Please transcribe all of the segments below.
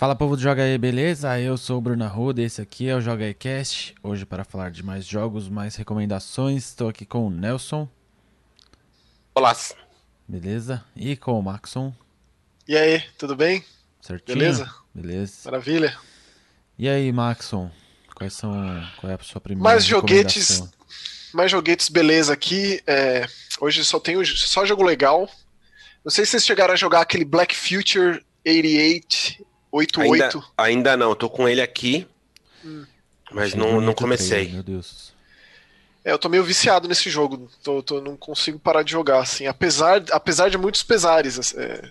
Fala povo do Joga aí, beleza? Eu sou o Bruno Arruda, esse aqui é o Joga aí Cast. Hoje para falar de mais jogos, mais recomendações, estou aqui com o Nelson. Olá. Beleza? E com o Maxon. E aí, tudo bem? Certinho? Beleza? Beleza. Maravilha. E aí, Maxon? Quais são, qual é a sua primeira Mais joguetes, mais joguetes, beleza aqui. É, hoje só tenho só jogo legal. Não sei se vocês chegaram a jogar aquele Black Future 88, 88. Ainda, ainda não, tô com ele aqui, Hum. mas Achei não, não comecei. meu Deus. É, eu tô meio viciado nesse jogo. Tô, tô- não consigo parar de jogar, assim. Apesar, apesar de muitos pesares. É,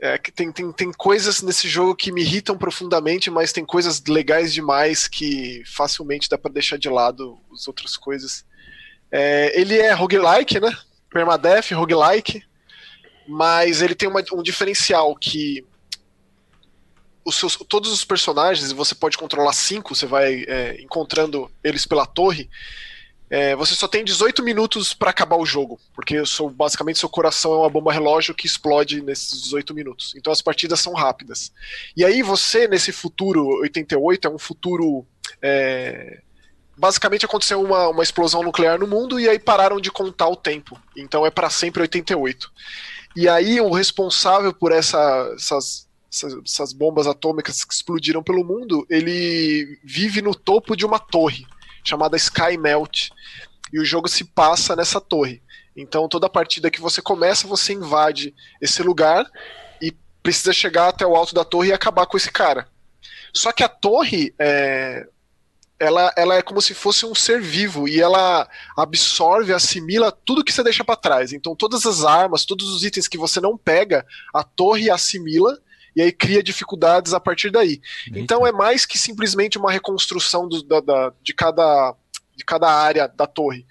é que tem, tem, tem coisas nesse jogo que me irritam profundamente, mas tem coisas legais demais que facilmente dá pra deixar de lado as outras coisas. É, ele é roguelike, né? Permadeath, roguelike. Mas ele tem uma- um diferencial que os seus, todos os personagens, você pode controlar cinco, você vai é, encontrando eles pela torre. É, você só tem 18 minutos pra acabar o jogo, porque sou, basicamente seu coração é uma bomba relógio que explode nesses 18 minutos. Então as partidas são rápidas. E aí você, nesse futuro 88, é um futuro. é, basicamente aconteceu uma, uma explosão nuclear no mundo e aí pararam de contar o tempo. Então é pra sempre 88. E aí o responsável por essa- essas, essas, essas bombas atômicas que explodiram pelo mundo, ele vive no topo de uma torre chamada Sky Melt. E o jogo se passa nessa torre. Então toda partida que você começa, você invade esse lugar e precisa chegar até o alto da torre e acabar com esse cara. Só que a torre é, ela, ela é como se fosse um ser vivo e ela absorve, assimila tudo que você deixa pra trás. Então todas as armas, todos os itens que você não pega, a torre assimila e aí cria dificuldades a partir daí. Então é mais que simplesmente uma reconstrução do- da- da- de, cada, de cada área da torre,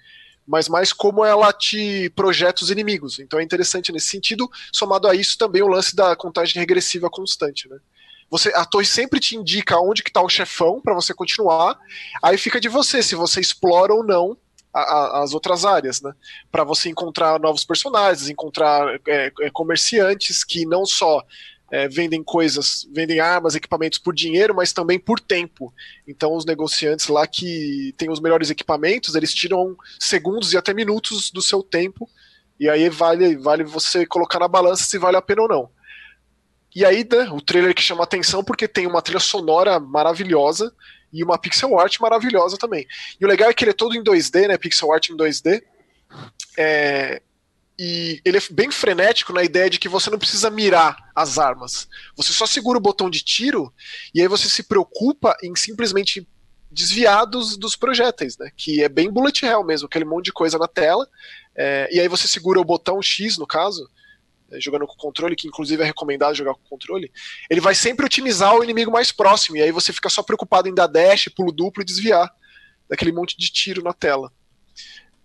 mas mais como ela te projeta os inimigos. Então é interessante nesse sentido, somado a isso também o lance da contagem regressiva constante, né? Você, a torre sempre te indica onde que tá o chefão para você continuar, aí fica de você se você explora ou não a- a- as outras áreas, né? Para você encontrar novos personagens, encontrar é, é, comerciantes que não só é, vendem coisas, vendem armas, equipamentos por dinheiro, mas também por tempo. Então os negociantes lá que têm os melhores equipamentos, eles tiram segundos e até minutos do seu tempo, e aí vale, vale você colocar na balança se vale a pena ou não. E aí, né, o trailer que chama atenção porque tem uma trilha sonora maravilhosa e uma pixel art maravilhosa também. E o legal é que ele é todo em 2D, né, pixel art em 2D. É, e ele é bem frenético na ideia de que você não precisa mirar as armas. Você só segura o botão de tiro e aí você se preocupa em simplesmente desviar dos, dos projéteis, né? Que é bem bullet hell mesmo, aquele monte de coisa na tela. É, e aí você segura o botão X, no caso, é, jogando com controle, que inclusive é recomendado jogar com controle. Ele vai sempre otimizar o inimigo mais próximo. E aí você fica só preocupado em dar dash, pulo duplo e desviar daquele monte de tiro na tela.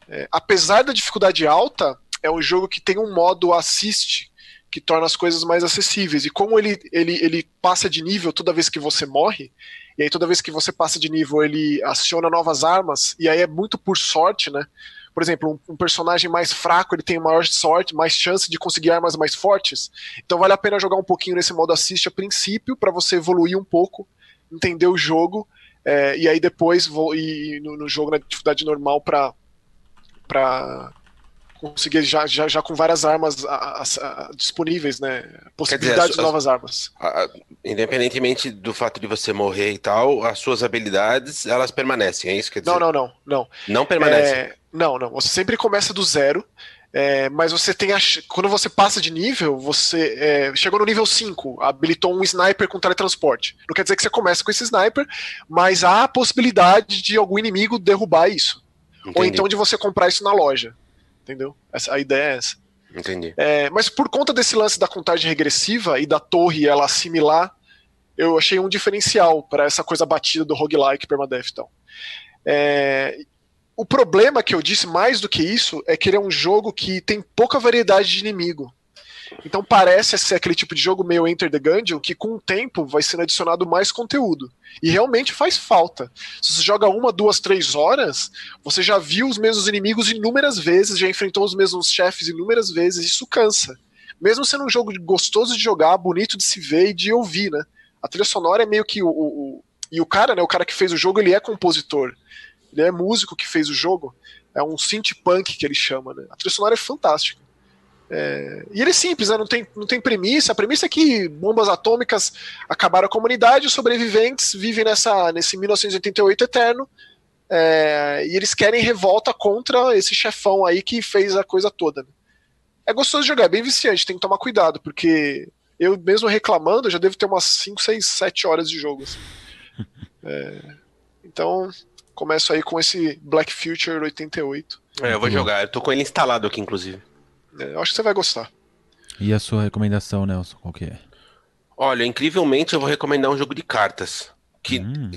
É, apesar da dificuldade alta, é um jogo que tem um modo assist que torna as coisas mais acessíveis. E como ele, ele, ele passa de nível toda vez que você morre, e aí toda vez que você passa de nível ele aciona novas armas, e aí é muito por sorte, né? Por exemplo, um, um personagem mais fraco ele tem maior sorte, mais chance de conseguir armas mais fortes. Então vale a pena jogar um pouquinho nesse modo assist a princípio para você evoluir um pouco, entender o jogo, é, e aí depois vou ir no, no jogo na dificuldade normal para para conseguir já, já, já com várias armas a- a- a- disponíveis, né? Possibilidades as- de novas armas. Independentemente do fato de você morrer e tal, as suas habilidades, elas permanecem, é isso que quer dizer? Não, não, não, não. Não permanecem. É, não, não. Você sempre começa do zero. é, mas você tem a. Quando você passa de nível, você. é, chegou no nível 5, habilitou um sniper com teletransporte. Não quer dizer que você começa com esse sniper, mas há a possibilidade de algum inimigo derrubar isso. Ou Entendi, então de você comprar isso na loja. Entendeu? Essa, a ideia é essa. entendi. É, mas por conta desse lance da contagem regressiva e da torre ela assimilar, eu achei um diferencial para essa coisa batida do roguelike permadeath e tal. É, o problema que eu disse mais do que isso é que ele é um jogo que tem pouca variedade de inimigo. Então parece ser aquele tipo de jogo meio Enter the Gungeon que com o tempo vai sendo adicionado mais conteúdo. E realmente faz falta. Se você joga uma, duas, três horas, você já viu os mesmos inimigos inúmeras vezes, já enfrentou os mesmos chefes inúmeras vezes, isso cansa. Mesmo sendo um jogo gostoso de jogar, bonito de se ver e de ouvir, né? A trilha sonora é meio que o, o, o, E o cara, né? O cara que fez o jogo, ele é compositor. Ele é músico que fez o jogo. É um synth punk que ele chama, né? A trilha sonora é fantástica. É, e ele é simples, né? não, tem, não tem premissa. A premissa é que bombas atômicas acabaram a comunidade, os sobreviventes vivem nessa, nesse 1988 eterno. É, e eles querem revolta contra esse chefão aí que fez a coisa toda. Né? É gostoso de jogar, é bem viciante, tem que tomar cuidado, porque eu mesmo reclamando já devo ter umas 5, 6, 7 horas de jogo. Assim. É, então, começo aí com esse Black Future 88. É, eu vou jogar, eu tô com ele instalado aqui, inclusive. É, eu acho que você vai gostar. E a sua recomendação, Nelson, qual que é? Olha, incrivelmente eu vou recomendar um jogo de cartas. Que hum,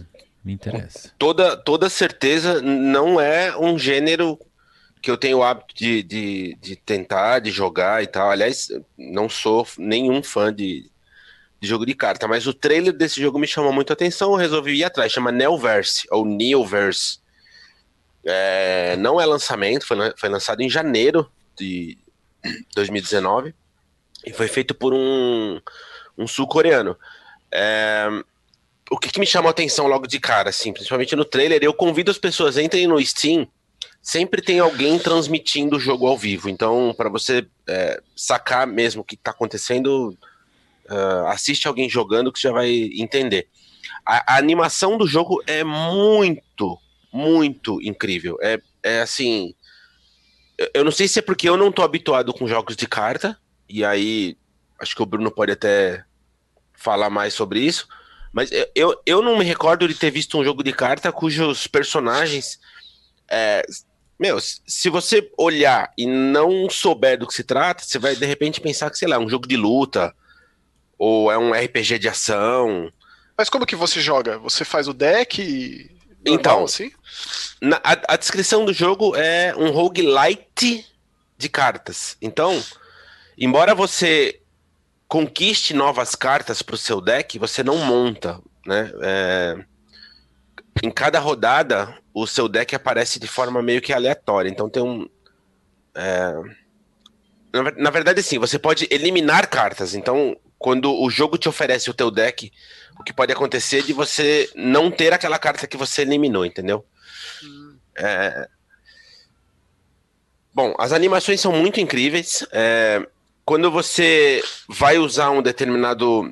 me interessa. Toda, toda certeza não é um gênero que eu tenho o hábito de, de, de tentar, de jogar e tal. Aliás, não sou nenhum fã de, de jogo de carta, mas o trailer desse jogo me chamou muito a atenção, eu resolvi ir atrás. Chama Neoverse, ou Neoverse. É, não é lançamento, foi, foi lançado em janeiro de, 2019, e foi feito por um, um sul-coreano. É, o que, que, me chamou a atenção logo de cara, assim, principalmente no trailer, eu convido as pessoas, entrem no Steam, sempre tem alguém transmitindo o jogo ao vivo, então para você é, sacar mesmo o que está acontecendo, uh, assiste alguém jogando que você já vai entender. A, a, animação do jogo é muito, muito incrível. É, é assim, eu não sei se é porque eu não tô habituado com jogos de carta, e aí acho que o Bruno pode até falar mais sobre isso, mas eu, eu não me recordo de ter visto um jogo de carta cujos personagens. É, meu, se você olhar e não souber do que se trata, você vai de repente pensar que, sei lá, é um jogo de luta, ou é um RPG de ação. Mas como que você joga? Você faz o deck e então, assim? Na, a, a, descrição do jogo é um roguelite de cartas. Então, embora você conquiste novas cartas para o seu deck, você não monta, né? É, em cada rodada, o seu deck aparece de forma meio que aleatória. Então tem um. É, na, na verdade, sim, você pode eliminar cartas. Então, quando o jogo te oferece o teu deck, o que pode acontecer de você não ter aquela carta que você eliminou, entendeu? Hum. É... Bom, as animações são muito incríveis. É... Quando você vai usar um determinado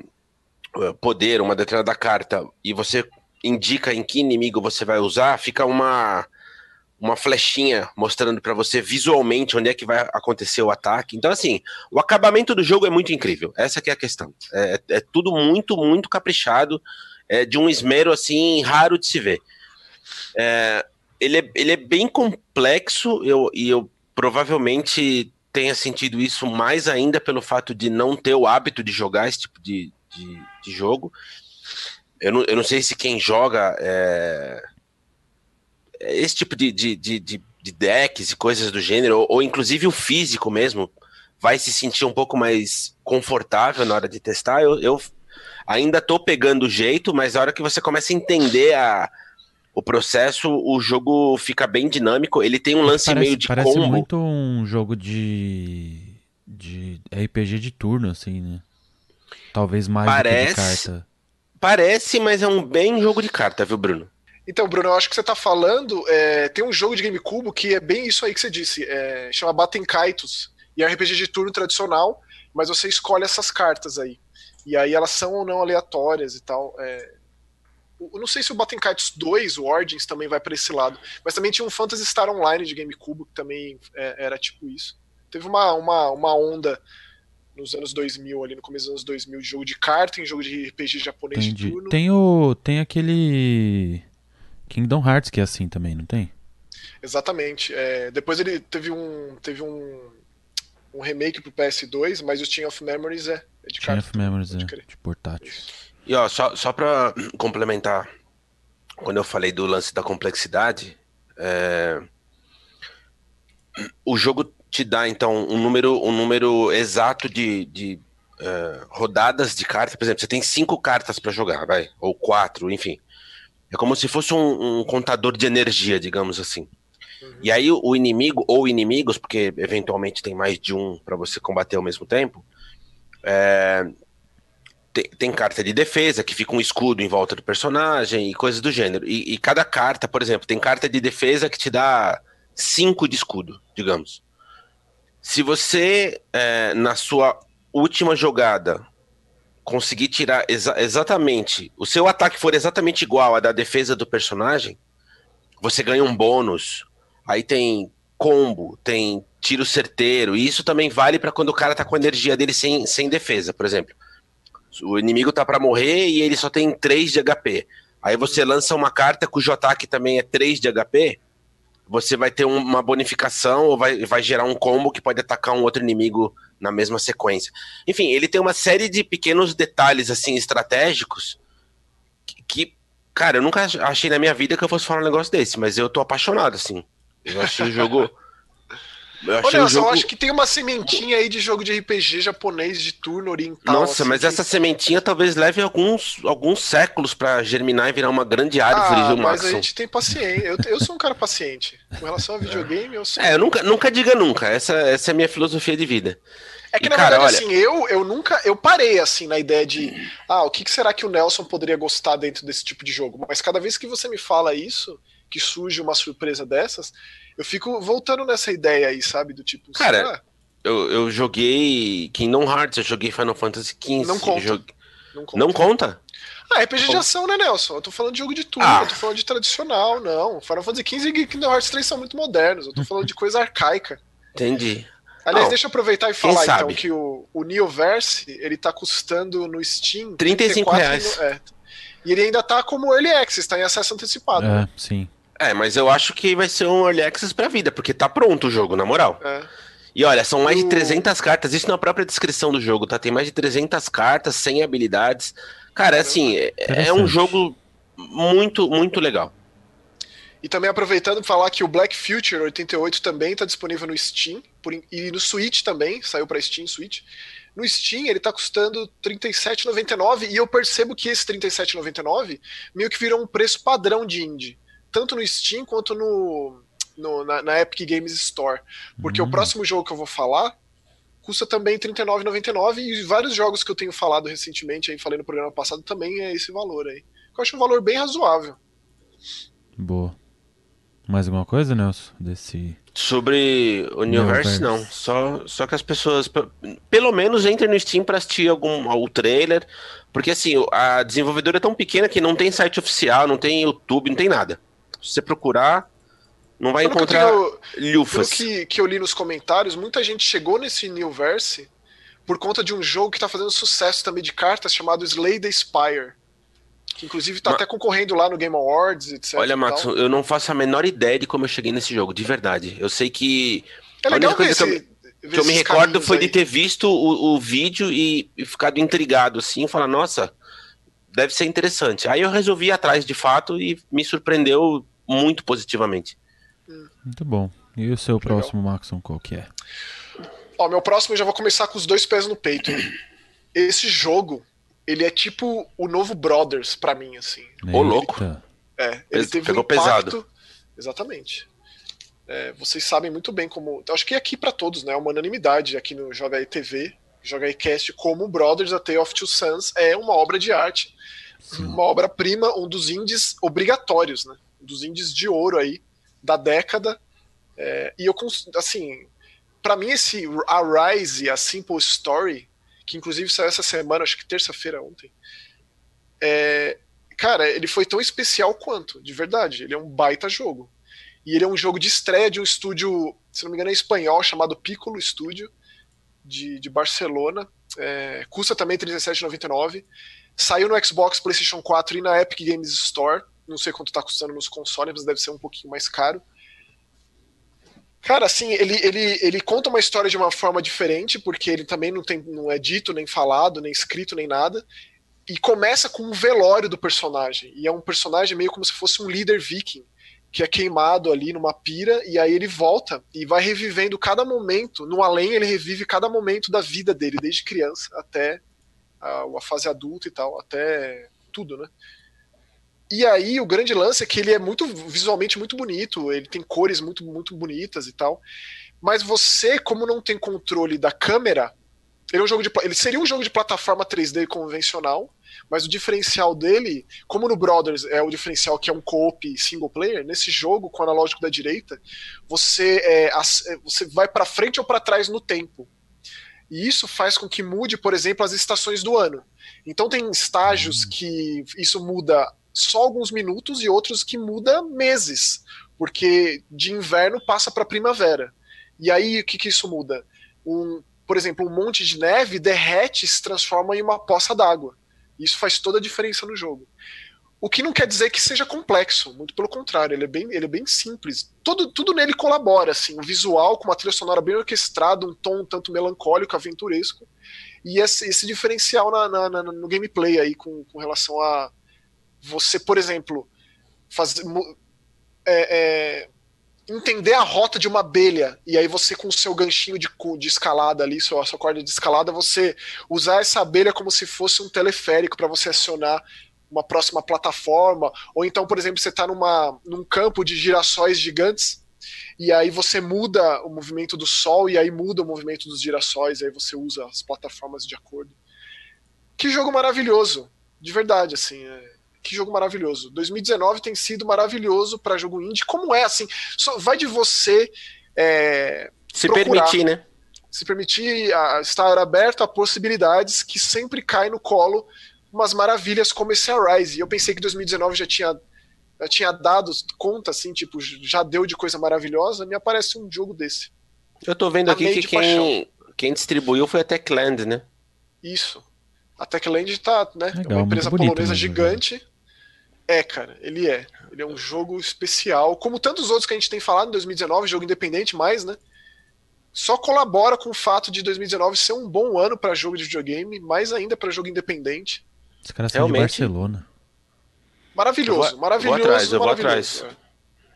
uh, poder, uma determinada carta, e você indica em que inimigo você vai usar, fica uma uma flechinha mostrando para você visualmente onde é que vai acontecer o ataque. Então, assim, o acabamento do jogo é muito incrível. Essa é a questão. É, é, tudo muito, muito caprichado, é de um esmero, assim, raro de se ver. É, ele, é, ele é bem complexo eu, e eu provavelmente tenha sentido isso mais ainda pelo fato de não ter o hábito de jogar esse tipo de, de, de jogo. Eu não, eu não sei se quem joga é, esse tipo de, de, de, de, decks e coisas do gênero, ou, ou, inclusive o físico mesmo, vai se sentir um pouco mais confortável na hora de testar. Eu, eu ainda tô pegando o jeito, mas na hora que você começa a entender a, o processo, o jogo fica bem dinâmico. Ele tem um lance parece, meio de parece combo. muito um jogo de, de RPG de turno, assim, né? Talvez mais parece, do que de carta. Parece, mas é um bem jogo de carta, viu, Bruno? Então, Bruno, eu acho que você está falando. É, tem um jogo de GameCube que é bem isso aí que você disse. É, chama Baten Kaitos. E é um RPG de turno tradicional, mas você escolhe essas cartas aí. E aí elas são ou não aleatórias e tal. É, eu não sei se o Baten Kaitos 2, o Origins, também vai para esse lado. Mas também tinha um Phantasy Star Online de GameCube que também é, era tipo isso. Teve uma, uma, uma onda nos anos 2000, ali no começo dos anos 2000, de jogo de carta, em jogo de RPG japonês Entendi. de turno. Tem, o, tem aquele Kingdom Hearts que é assim também, não tem? Exatamente. É, depois ele teve um teve um, um remake pro PS2, mas o Team of Memories é, é de Team of Memories é, de portátil. E ó, só, só pra complementar, quando eu falei do lance da complexidade, é... o jogo te dá então um número, um número exato de, de uh, rodadas de cartas. Por exemplo, você tem cinco cartas para jogar, vai, ou quatro, enfim. É como se fosse um, um contador de energia, digamos assim. Uhum. E aí o inimigo, ou inimigos, porque eventualmente tem mais de um para você combater ao mesmo tempo, é, tem, tem, carta de defesa, que fica um escudo em volta do personagem e coisas do gênero. E, e cada carta, por exemplo, tem carta de defesa que te dá 5 de escudo, digamos. Se você, é, na sua última jogada, conseguir tirar exa exatamente, o seu ataque for exatamente igual à da defesa do personagem, você ganha um bônus. Aí tem combo, tem tiro certeiro, e isso também vale para quando o cara tá com a energia dele sem, sem defesa, por exemplo. O inimigo tá para morrer e ele só tem 3 de HP. Aí você lança uma carta cujo ataque também é 3 de HP, você vai ter uma bonificação ou vai, vai gerar um combo que pode atacar um outro inimigo na mesma sequência. Enfim, ele tem uma série de pequenos detalhes assim estratégicos que, que cara, eu nunca achei na minha vida que eu fosse falar um negócio desse, mas eu tô apaixonado assim. Eu achei o jogo eu Olha, jogo... eu acho que tem uma sementinha aí de jogo de RPG japonês de turno oriental. Nossa, assim, mas que... essa sementinha talvez leve alguns, alguns séculos para germinar e virar uma grande árvore, ah, Mas a gente tem paciência. Eu, eu sou um cara paciente. Com relação a videogame, eu sou. É, eu nunca, nunca diga nunca. Essa, essa é a minha filosofia de vida. É que, e, na cara, verdade, olha... assim, eu, eu nunca. Eu parei, assim, na ideia de. Ah, o que, que será que o Nelson poderia gostar dentro desse tipo de jogo? Mas cada vez que você me fala isso, que surge uma surpresa dessas, eu fico voltando nessa ideia aí, sabe? Do tipo. Cara, eu, eu joguei Kingdom Hearts, eu joguei Final Fantasy XV. Não conta. Joguei... Não conta. Não conta? Ah, RPG de ação, né, Nelson? Eu tô falando de jogo de turno, ah. eu tô falando de tradicional, não. Final Fantasy XV e Kingdom Hearts 3 são muito modernos, eu tô falando de coisa arcaica. Entendi. Aliás, não. deixa eu aproveitar e falar então que o, o Neoverse, ele tá custando no Steam 35 reais. No, é, e ele ainda tá como Early Access, tá em acesso antecipado. É, né? sim. É, mas eu acho que vai ser um early access pra vida, porque tá pronto o jogo, na moral. É. E olha, são mais de 300 cartas, isso na própria descrição do jogo, tá? Tem mais de 300 cartas, 100 habilidades. Cara, é assim, é, é um jogo muito, muito legal. E também aproveitando falar que o Black Future 88 também está disponível no Steam por, e no Switch também, saiu para Steam Switch. No Steam ele está custando R$ 37,99 e eu percebo que esse R$ 37,99 meio que virou um preço padrão de indie tanto no Steam quanto no, no na, na, Epic Games Store. Porque hum. o próximo jogo que eu vou falar custa também R$39,99 e vários jogos que eu tenho falado recentemente, aí falei no programa passado, também é esse valor aí. Eu acho um valor bem razoável. Boa. Mais alguma coisa, Nelson? Desse. Sobre o Neoverse, não. Só, só que as pessoas, pelo menos, entrem no Steam para assistir algum o trailer. Porque assim, a desenvolvedora é tão pequena que não tem site oficial, não tem YouTube, não tem nada. Se você procurar, não vai pelo encontrar que lufas. Pelo que, que eu li nos comentários, muita gente chegou nesse Newverse por conta de um jogo que está fazendo sucesso também de cartas chamado Slay the Spire. Que inclusive está até concorrendo lá no Game Awards, etc. Olha, Max, eu não faço a menor ideia de como eu cheguei nesse jogo, de verdade. Eu sei que. É legal ver esse, que eu, que eu me recordo foi aí. de ter visto o, o vídeo e, e ficado intrigado assim, falar, nossa, deve ser interessante. Aí eu resolvi ir atrás de fato e me surpreendeu muito positivamente. Muito bom. E o seu Legal. próximo, Maxon, qual que é? Ó, meu próximo eu já vou começar com os dois pés no peito. Esse jogo, ele é tipo o novo Brothers para mim, assim. Ô, louco. É, ele teve Pegou um impacto... pesado. Exatamente. É, vocês sabem muito bem como. Acho que é aqui para todos, né? É uma unanimidade aqui no Joga aí TV, Joga aí Cast, como Brothers, A Tale of Two Sons é uma obra de arte, Sim. uma obra-prima, um dos indies obrigatórios, né? dos indies de ouro aí da década. É, e eu, assim, para mim esse A Rise, a Simple Story, que inclusive saiu essa semana, acho que terça-feira ontem, é, cara, ele foi tão especial quanto, de verdade. Ele é um baita jogo. E ele é um jogo de estreia de um estúdio, se não me engano, é espanhol, chamado Piccolo Studio, de, de Barcelona. É, custa também R$37,99. Saiu no Xbox, PlayStation 4 e na Epic Games Store. Não sei quanto tá custando nos consoles, mas deve ser um pouquinho mais caro. Cara, assim, ele, ele, ele conta uma história de uma forma diferente, porque ele também não, tem, não é dito, nem falado, nem escrito, nem nada. E começa com um velório do personagem. E é um personagem meio como se fosse um líder viking, que é queimado ali numa pira, e aí ele volta e vai revivendo cada momento. No além, ele revive cada momento da vida dele, desde criança até a, a fase adulta e tal, até tudo, né? E aí o grande lance é que ele é muito visualmente muito bonito, ele tem cores muito muito bonitas e tal. Mas você, como não tem controle da câmera, Ele, é um jogo de, ele seria um jogo de plataforma 3D convencional, mas o diferencial dele, como no Brothers é o diferencial que é um co-op single player, nesse jogo, com o analógico da direita, você, é, é você vai para frente ou para trás no tempo. E isso faz com que mude, por exemplo, as estações do ano. Então tem estágios hum. que isso muda só alguns minutos e outros que muda meses, porque de inverno passa para primavera. E aí o que, que isso muda? Um, por exemplo, um monte de neve derrete e se transforma em uma poça d'água. Isso faz toda a diferença no jogo. O que não quer dizer que seja complexo, muito pelo contrário, ele é bem, ele é bem simples. Tudo, tudo nele colabora, assim, um visual com uma trilha sonora bem orquestrada, um tom tanto melancólico, aventuresco, e esse, esse diferencial na, na, na, no gameplay aí com, com relação a você, por exemplo, fazer, é, é, entender a rota de uma abelha, e aí você com o seu ganchinho de, de escalada ali, sua, sua corda de escalada, você usar essa abelha como se fosse um teleférico para você acionar uma próxima plataforma, ou então, por exemplo, você está num campo de girassóis gigantes, e aí você muda o movimento do sol, e aí muda o movimento dos girassóis, e aí você usa as plataformas de acordo. Que jogo maravilhoso, de verdade, assim, é, que jogo maravilhoso. 2019 tem sido maravilhoso para jogo indie, como é, assim, só vai de você é, se procurar, permitir, né? Se permitir a, estar aberto a possibilidades que sempre cai no colo umas maravilhas como esse Arise. E eu pensei que 2019 já tinha, já tinha dado conta, assim, tipo, já deu de coisa maravilhosa, me aparece um jogo desse. Eu tô vendo aqui que quem, quem distribuiu foi a Techland, né? Isso. A Techland tá, né? Legal, é uma empresa polonesa gigante. É, cara, ele é. Ele é um jogo especial, como tantos outros que a gente tem falado em 2019, jogo independente mais, né? Só colabora com o fato de 2019 ser um bom ano para jogo de videogame, mais ainda para jogo independente. Os caras são Realmente... de Barcelona. Maravilhoso, vou, maravilhoso. Vou atrás, eu vou atrás.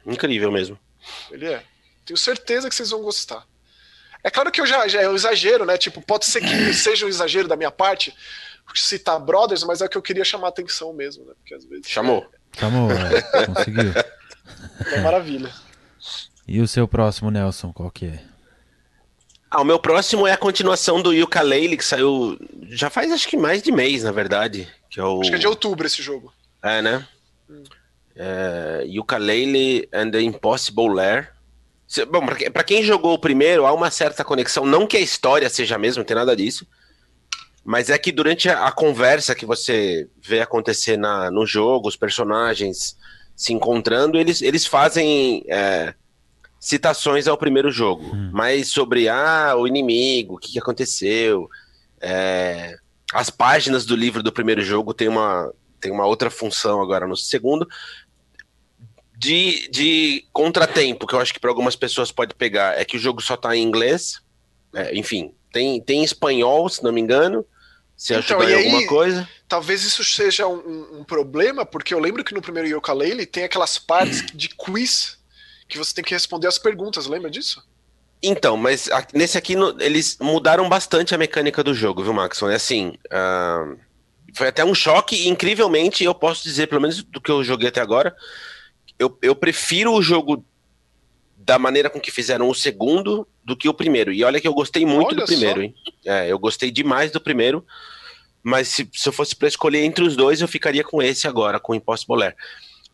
É. Incrível mesmo. Ele é. Tenho certeza que vocês vão gostar. É claro que eu já, já eu exagero, né? Tipo, pode ser que seja um exagero da minha parte citar Brothers, mas é que eu queria chamar a atenção mesmo, né? Porque às vezes. Chamou. É... Chamou, é. conseguiu. É maravilha. E o seu próximo, Nelson, qual que é? Ah, o meu próximo é a continuação do Yooka-Laylee, que saiu já faz acho que mais de mês, na verdade. Que é o... Acho que é de outubro esse jogo. É, né? Hum. É, Yooka-Laylee and the Impossible Lair. Bom, para quem jogou o primeiro, há uma certa conexão. Não que a história seja a mesma, não tem nada disso. Mas é que durante a, a conversa que você vê acontecer na, no jogo, os personagens se encontrando, eles, eles fazem é, citações ao primeiro jogo, hum. mas sobre ah, o inimigo, o que, que aconteceu. É, as páginas do livro do primeiro jogo tem uma, tem uma outra função agora no segundo. De, de contratempo, que eu acho que para algumas pessoas pode pegar, é que o jogo só está em inglês. É, enfim, tem, tem espanhol, se não me engano. Se então, ajudar em aí, alguma coisa. Talvez isso seja um, um, problema, porque eu lembro que no primeiro Yooka-Laylee tem aquelas partes de quiz que você tem que responder as perguntas, lembra disso? Então, mas nesse aqui eles mudaram bastante a mecânica do jogo, viu, Maxon? É assim, uh, foi até um choque e, incrivelmente, eu posso dizer, pelo menos do que eu joguei até agora, eu, eu prefiro o jogo da maneira com que fizeram o segundo do que o primeiro. E olha que eu gostei muito olha do primeiro, só. hein? É, eu gostei demais do primeiro, mas se, se eu fosse para escolher entre os dois, eu ficaria com esse agora, com o Impossible Air.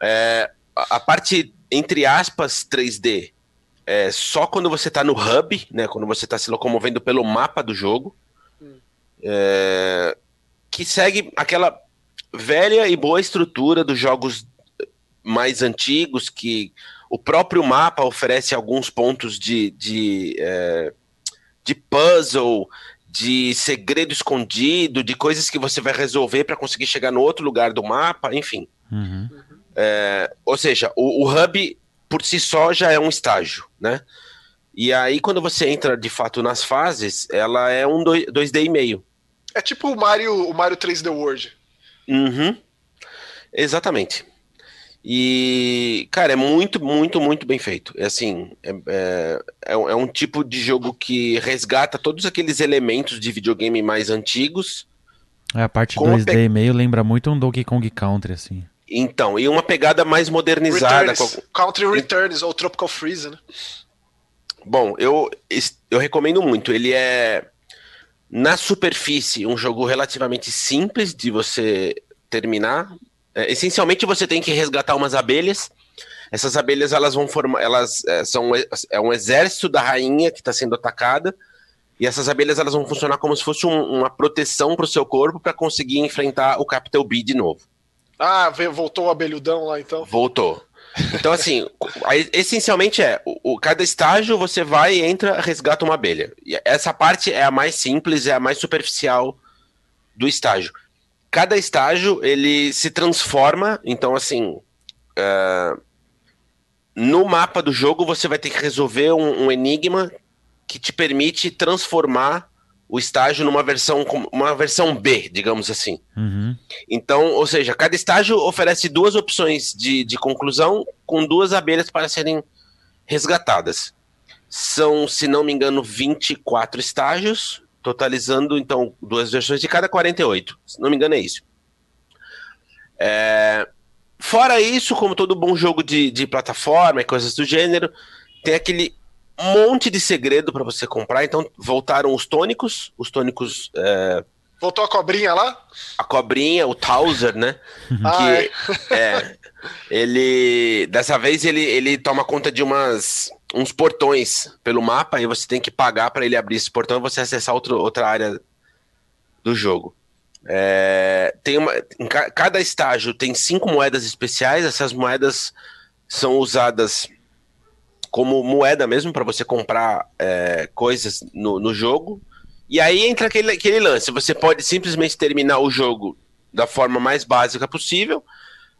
É, a parte entre aspas, 3D é só quando você está no hub, né? Quando você está se locomovendo pelo mapa do jogo. Hum. É, que segue aquela velha e boa estrutura dos jogos mais antigos, que o próprio mapa oferece alguns pontos de, de, é, de puzzle, de segredo escondido, de coisas que você vai resolver para conseguir chegar no outro lugar do mapa, enfim. Uhum. É, ou seja, o, o, hub por si só já é um estágio, né? E aí, quando você entra de fato nas fases, ela é um 2D e meio. É tipo o Mario, o Mario 3D World. Uhum. Exatamente. E, cara, é muito, muito, muito bem feito. É assim, é, é, é, é um tipo de jogo que resgata todos aqueles elementos de videogame mais antigos. É, a parte 2D pe... e meio lembra muito um Donkey Kong Country, assim. Então, e uma pegada mais modernizada. Returns, com... Country Returns, ou Tropical Freeze, né? Bom, eu, eu recomendo muito. Ele é Na superfície, um jogo relativamente simples de você terminar. É, essencialmente, você tem que resgatar umas abelhas. Essas abelhas elas vão formar, elas é, são é um exército da rainha que está sendo atacada. E essas abelhas elas vão funcionar como se fosse um, uma proteção para o seu corpo para conseguir enfrentar o Capital B de novo. Ah, voltou o abelhudão lá então? Voltou. Então, assim, essencialmente é: o, o, cada estágio você vai, entra, resgata uma abelha. E essa parte é a mais simples, é a mais superficial do estágio. Cada estágio ele se transforma, então, assim. Uh, no mapa do jogo você vai ter que resolver um, um enigma que te permite transformar o estágio numa versão uma versão B, digamos assim. Uhum. Então, ou seja, cada estágio oferece duas opções de, de conclusão com duas abelhas para serem resgatadas. São, se não me engano, 24 estágios, totalizando então duas versões de cada 48. Se não me engano, é isso. É... Fora isso, como todo bom jogo de, de plataforma e coisas do gênero, tem aquele monte de segredo para você comprar. Então voltaram os tônicos, os tônicos. É... Voltou a cobrinha lá? A cobrinha, o Towser, né? ah, que, é. é. ele dessa vez ele, ele toma conta de umas uns portões pelo mapa e você tem que pagar para ele abrir esse portão e você acessar outro, outra área do jogo. É, tem uma, em ca, cada estágio tem cinco moedas especiais. Essas moedas são usadas como moeda mesmo para você comprar é, coisas no, no jogo. E aí entra aquele, aquele lance: você pode simplesmente terminar o jogo da forma mais básica possível.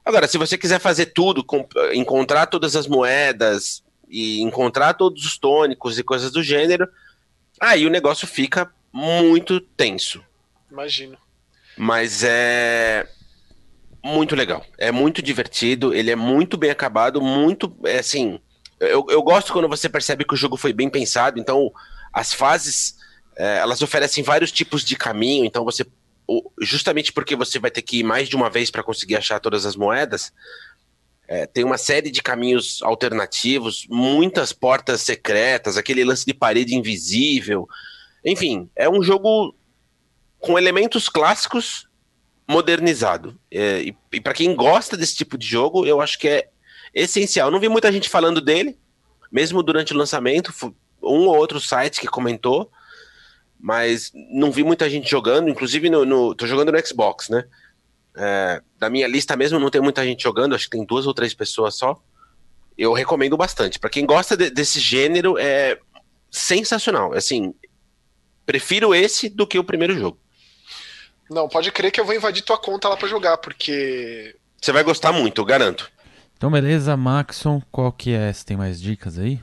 Agora, se você quiser fazer tudo, encontrar todas as moedas e encontrar todos os tônicos e coisas do gênero, aí o negócio fica muito tenso. Imagino. Mas é muito legal. É muito divertido, ele é muito bem acabado, muito, é assim, eu, eu gosto quando você percebe que o jogo foi bem pensado, então as fases é, elas oferecem vários tipos de caminho, então você justamente porque você vai ter que ir mais de uma vez para conseguir achar todas as moedas, é, tem uma série de caminhos alternativos, muitas portas secretas, aquele lance de parede invisível. Enfim, é um jogo com elementos clássicos modernizado. É, e, e para quem gosta desse tipo de jogo, eu acho que é essencial. Não vi muita gente falando dele, mesmo durante o lançamento, um ou outro site que comentou, mas não vi muita gente jogando, inclusive no, no tô jogando no Xbox, né? É, da minha lista mesmo não tem muita gente jogando, acho que tem duas ou três pessoas só. Eu recomendo bastante. Para quem gosta de, desse gênero, é sensacional. Assim, prefiro esse do que o primeiro jogo. Não, pode crer que eu vou invadir tua conta lá para jogar, porque. Você vai gostar muito, eu garanto. Então, beleza, Maxon, qual que é? Você tem mais dicas aí?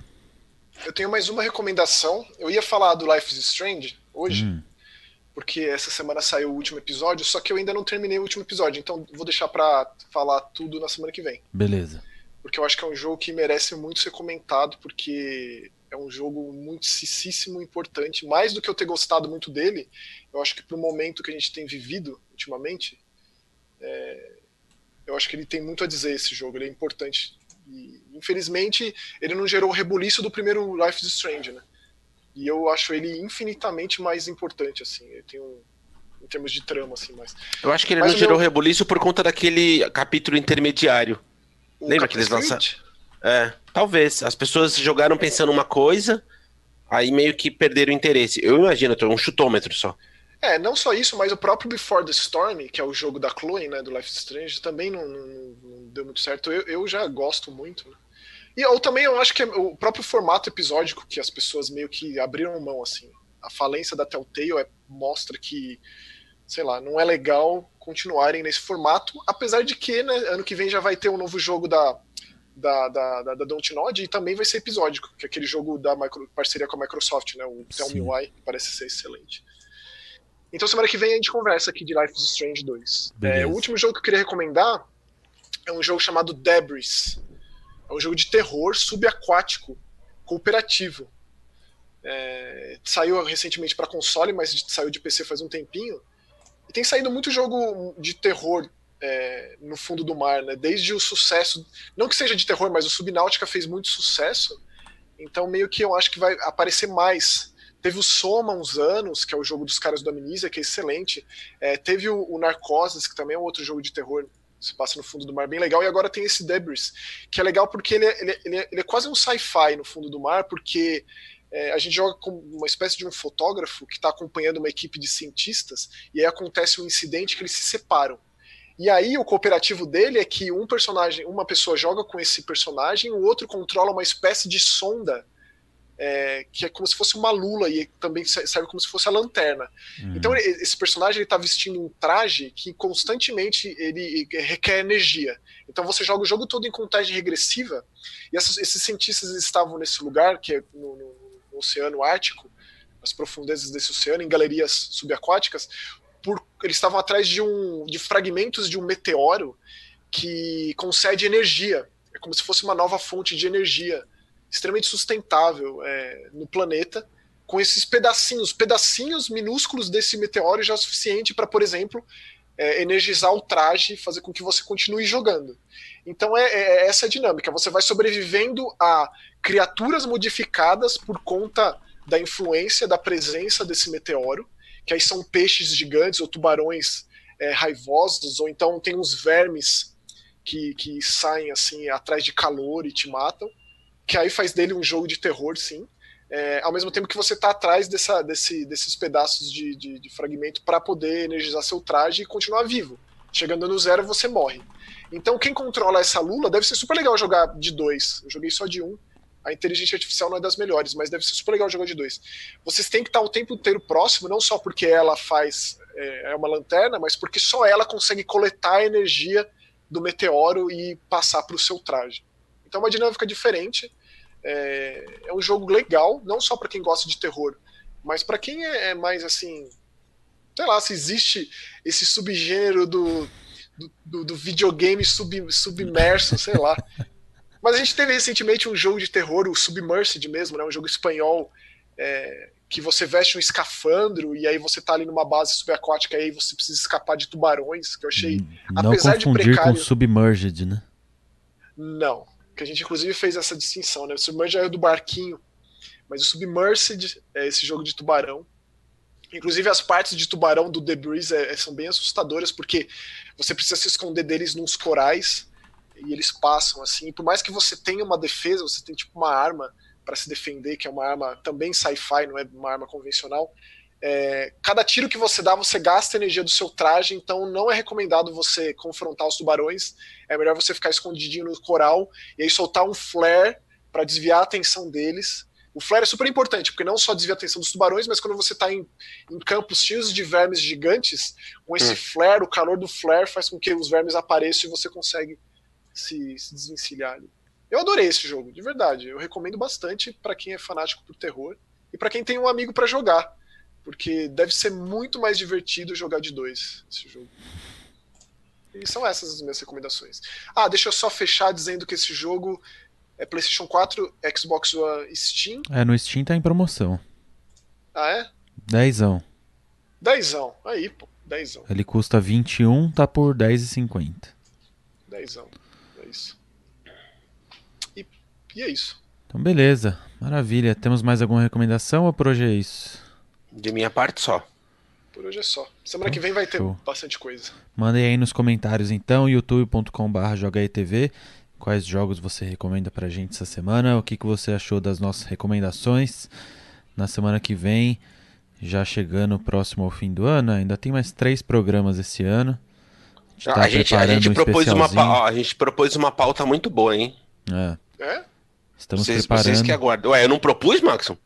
Eu tenho mais uma recomendação. Eu ia falar do Life is Strange hoje, hum. porque essa semana saiu o último episódio, só que eu ainda não terminei o último episódio, então vou deixar pra falar tudo na semana que vem. Beleza. Porque eu acho que é um jogo que merece muito ser comentado, porque é um jogo muitíssimo importante. Mais do que eu ter gostado muito dele, eu acho que pro momento que a gente tem vivido ultimamente, é, eu acho que ele tem muito a dizer esse jogo, ele é importante. E, infelizmente, ele não gerou o rebuliço do primeiro Life is Strange, né? E eu acho ele infinitamente mais importante, assim. Ele tem um, em termos de trama, assim, mas. Eu acho que ele mas não gerou meu... rebuliço por conta daquele capítulo intermediário. O Lembra que eles lançaram? É, talvez. As pessoas jogaram pensando uma coisa, aí meio que perderam o interesse. Eu imagino, um chutômetro só. É, não só isso, mas o próprio Before the Storm, que é o jogo da Chloe, né, do Life is Strange, também não, não, não deu muito certo. Eu, eu já gosto muito, né? E eu também eu acho que é o próprio formato episódico que as pessoas meio que abriram mão, assim. A falência da Telltale é, mostra que, sei lá, não é legal continuarem nesse formato, apesar de que, né, ano que vem já vai ter um novo jogo da, da, da, da, da Dontnod e também vai ser episódico, que é aquele jogo da micro, parceria com a Microsoft, né, o Tell Me Why, que parece ser excelente. Então semana que vem a gente conversa aqui de Life is Strange 2. É, o último jogo que eu queria recomendar é um jogo chamado Debris. É um jogo de terror subaquático, cooperativo. É, saiu recentemente para console, mas saiu de PC faz um tempinho. E tem saído muito jogo de terror é, no fundo do mar, né? Desde o sucesso, não que seja de terror, mas o Subnáutica fez muito sucesso. Então meio que eu acho que vai aparecer mais Teve o Soma uns anos, que é o jogo dos caras do Amnesia, que é excelente. É, teve o, o Narcoses, que também é um outro jogo de terror se passa no fundo do mar, bem legal. E agora tem esse Debris, que é legal porque ele é, ele é, ele é, ele é quase um sci-fi no fundo do mar, porque é, a gente joga com uma espécie de um fotógrafo que está acompanhando uma equipe de cientistas, e aí acontece um incidente que eles se separam. E aí o cooperativo dele é que um personagem, uma pessoa joga com esse personagem, o outro controla uma espécie de sonda é, que é como se fosse uma lula e também serve como se fosse a lanterna. Uhum. Então esse personagem ele tá vestindo um traje que constantemente ele requer energia. Então você joga o jogo todo em contagem regressiva e essas, esses cientistas estavam nesse lugar que é no, no, no Oceano Ártico, nas profundezas desse oceano, em galerias subaquáticas, por, eles estavam atrás de um de fragmentos de um meteoro que concede energia. É como se fosse uma nova fonte de energia extremamente sustentável é, no planeta, com esses pedacinhos, pedacinhos minúsculos desse meteoro já é suficiente para, por exemplo, é, energizar o traje e fazer com que você continue jogando. Então é, é, é essa a dinâmica. Você vai sobrevivendo a criaturas modificadas por conta da influência da presença desse meteoro, que aí são peixes gigantes ou tubarões é, raivosos, ou então tem uns vermes que, que saem assim atrás de calor e te matam que aí faz dele um jogo de terror, sim. É, ao mesmo tempo que você está atrás dessa, desse, desses pedaços de, de, de fragmento para poder energizar seu traje e continuar vivo. Chegando no zero, você morre. Então, quem controla essa lula deve ser super legal jogar de dois. Eu joguei só de um. A inteligência artificial não é das melhores, mas deve ser super legal jogar de dois. Vocês têm que estar o tempo inteiro próximo, não só porque ela faz é, é uma lanterna, mas porque só ela consegue coletar a energia do meteoro e passar para o seu traje. Então, é uma dinâmica diferente. É, é um jogo legal, não só para quem gosta de terror, mas para quem é, é, mais assim. Sei lá, se existe esse subgênero do, do, do, do videogame sub, submerso, sei lá. Mas a gente teve recentemente um jogo de terror, o Submersed mesmo, né, um jogo espanhol, é, que você veste um escafandro e aí você tá ali numa base subaquática e aí você precisa escapar de tubarões, que eu achei, não apesar de precário... com Submerged, né? Não, que a gente inclusive fez essa distinção, né? O Submerged é do barquinho, mas o Submerged é esse jogo de tubarão. Inclusive as partes de tubarão do Debris é, é, são bem assustadoras, porque você precisa se esconder deles nos corais e eles passam assim. Por mais que você tenha uma defesa, você tem tipo uma arma para se defender, que é uma arma também sci-fi, não é uma arma convencional. É, cada tiro que você dá, você gasta energia do seu traje, então não é recomendado você confrontar os tubarões. É melhor você ficar escondidinho no coral e aí soltar um flare para desviar a atenção deles. O flare é super importante, porque não só desvia a atenção dos tubarões, mas quando você está em, em, campos cheios de vermes gigantes, com esse hum. flare, o calor do flare faz com que os vermes apareçam e você consegue se, se desvencilhar. Eu adorei esse jogo, de verdade. Eu recomendo bastante para quem é fanático por terror e para quem tem um amigo para jogar porque deve ser muito mais divertido jogar de dois esse jogo. E são essas as minhas recomendações. Ah, deixa eu só fechar dizendo que esse jogo é PlayStation 4, Xbox One Steam. É, no Steam tá em promoção. Ah, é? Dezão. Dezão. Aí, pô. Dezão. Ele custa 21, tá por 10,50. Dezão. É isso. E, e é isso. Então, beleza. Maravilha. Temos mais alguma recomendação ou por hoje é isso? De minha parte só. Por hoje é só. Semana que vem vai ter Show. bastante coisa. Mandem aí nos comentários então, youtube.com.br jogaetv, quais jogos você recomenda pra gente essa semana, o que, que você achou das nossas recomendações. Na semana que vem, já chegando próximo ao fim do ano, ainda tem mais três programas esse ano. A gente, tá a gente, a gente um propôs uma ó, a gente propôs uma pauta muito boa, hein? É. É? Estamos vocês, preparando. Vocês que aguardam. Ué, eu não propus, Maxon?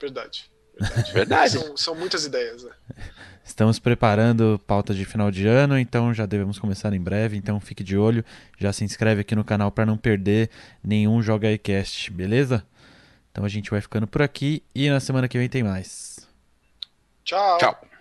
Verdade. Verdade. São, são muitas ideias. Né? Estamos preparando pauta de final de ano, então já devemos começar em breve. Então fique de olho, já se inscreve aqui no canal para não perder nenhum Joga iCast, beleza? Então a gente vai ficando por aqui e na semana que vem tem mais. Tchau. Tchau.